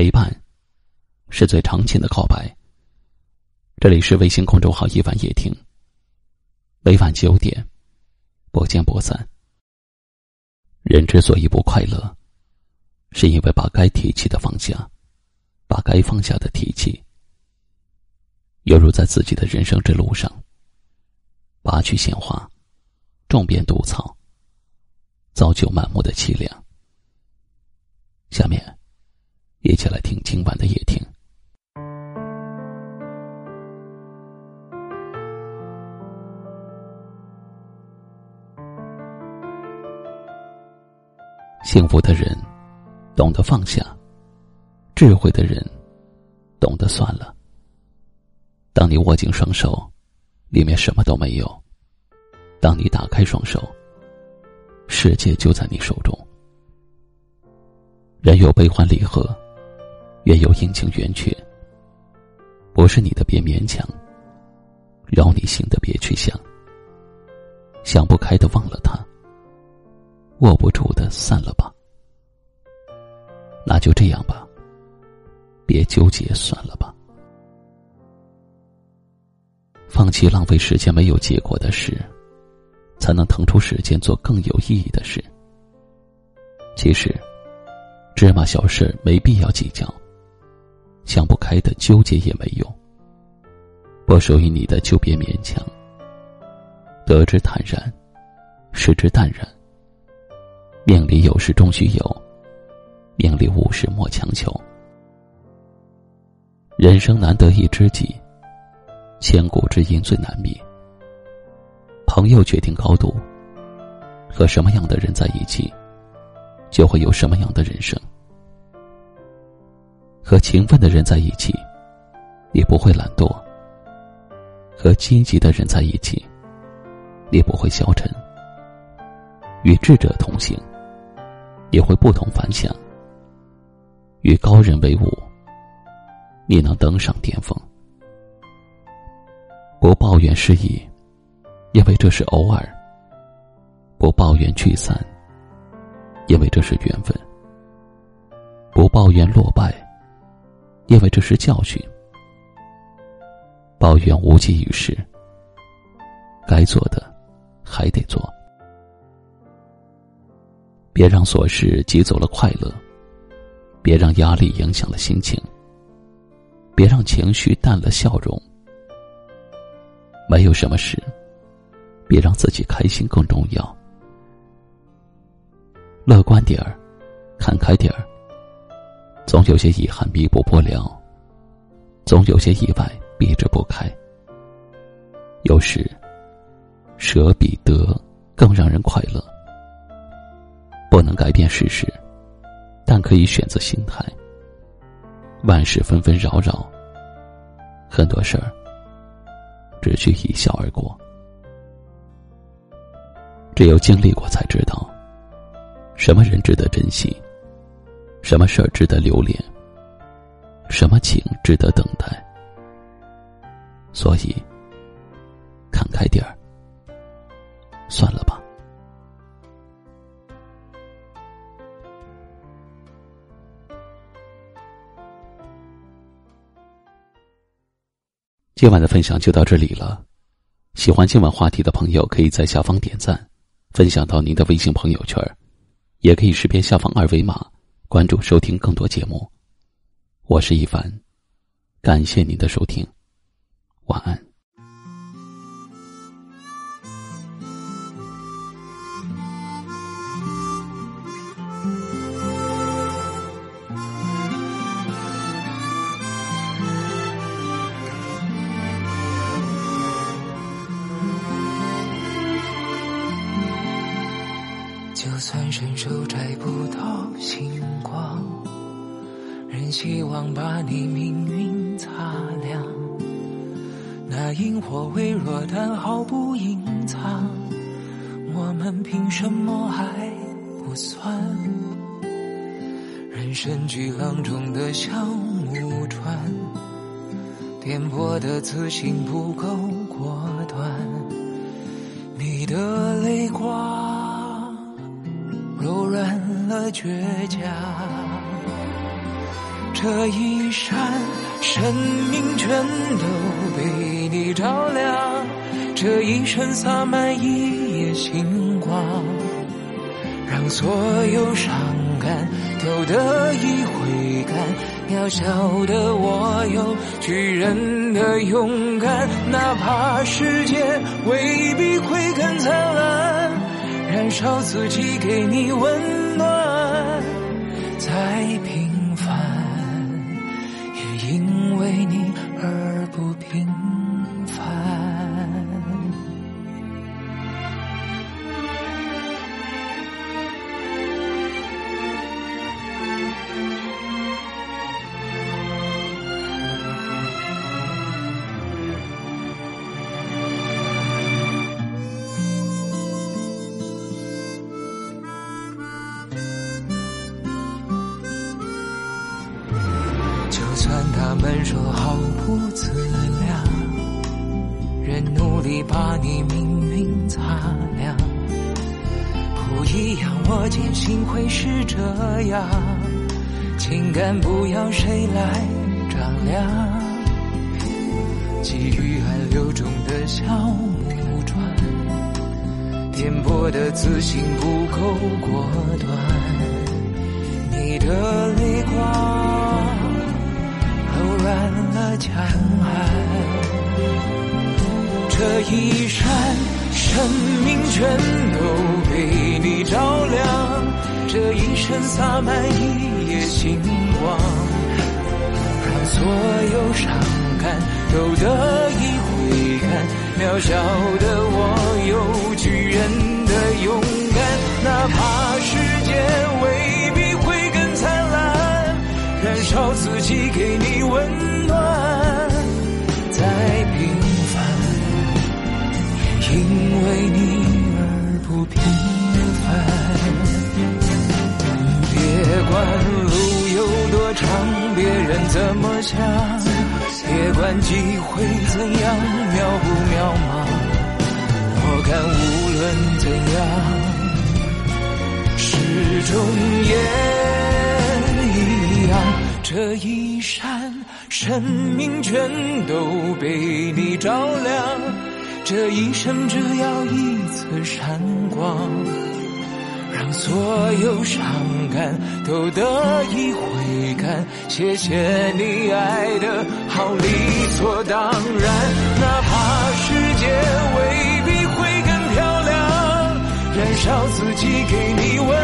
陪伴，是最长情的告白。这里是微信公众号“一晚夜听”，每晚九点，不见不散。人之所以不快乐，是因为把该提起的放下，把该放下的提起，犹如在自己的人生之路上，拔去鲜花，种遍毒草，造就满目的凄凉。下面，一起来听今晚的夜听。幸福的人，懂得放下；智慧的人，懂得算了。当你握紧双手，里面什么都没有；当你打开双手，世界就在你手中。人有悲欢离合，月有阴晴圆缺。不是你的别勉强，扰你心的别去想。想不开的忘了他，握不住的散了吧。那就这样吧，别纠结，算了吧。放弃浪费时间没有结果的事，才能腾出时间做更有意义的事。其实。芝麻小事没必要计较，想不开的纠结也没用。不属于你的就别勉强。得之坦然，失之淡然。命里有时终须有，命里无时莫强求。人生难得一知己，千古知音最难觅。朋友决定高度，和什么样的人在一起，就会有什么样的人生。和勤奋的人在一起，你不会懒惰；和积极的人在一起，你不会消沉；与智者同行，也会不同凡响；与高人为伍，你能登上巅峰。不抱怨失意，因为这是偶尔；不抱怨聚散，因为这是缘分；不抱怨落败。因为这是教训，抱怨无济于事。该做的还得做，别让琐事挤走了快乐，别让压力影响了心情，别让情绪淡了笑容。没有什么事，比让自己开心更重要。乐观点儿，看开点儿。总有些遗憾弥补不了，总有些意外避之不开。有时，舍比得更让人快乐。不能改变事实，但可以选择心态。万事纷纷扰扰，很多事儿只需一笑而过。只有经历过，才知道什么人值得珍惜。什么事儿值得留恋？什么情值得等待？所以，看开点儿，算了吧。今晚的分享就到这里了。喜欢今晚话题的朋友，可以在下方点赞，分享到您的微信朋友圈，也可以识别下方二维码。关注收听更多节目，我是一凡，感谢您的收听，晚安。就算伸手摘不到星光，仍希望把你命运擦亮。那萤火微弱，但毫不隐藏。我们凭什么还不算？人生巨浪中的小木船，颠簸的自信不够果断。你的倔强，这一扇，生命全都被你照亮。这一生洒满一夜星光，让所有伤感都得以回甘。渺小的我有巨人的勇敢，哪怕世界未必会更灿烂，燃烧自己给你温暖。再平凡，也因为你而不平就算他们说好不自量，仍努力把你命运擦亮。不一样，我坚信会是这样。情感不要谁来丈量，给予暗流中的小木船，颠簸的自信不够果断。你的泪光。江岸，这一闪，生命全都被你照亮。这一生洒满一夜星光，让所有伤感都得以回甘。渺小的我有巨人的勇敢，哪怕世界未必会更灿烂，燃烧自己给你温暖。平凡。别管路有多长，别人怎么想，别管机会怎样渺不渺茫，我看无论怎样，始终也一样。这一扇，生命全都被你照亮，这一生只要一次闪光。让所有伤感都得以回甘，谢谢你爱的好理所当然，哪怕世界未必会更漂亮，燃烧自己给你温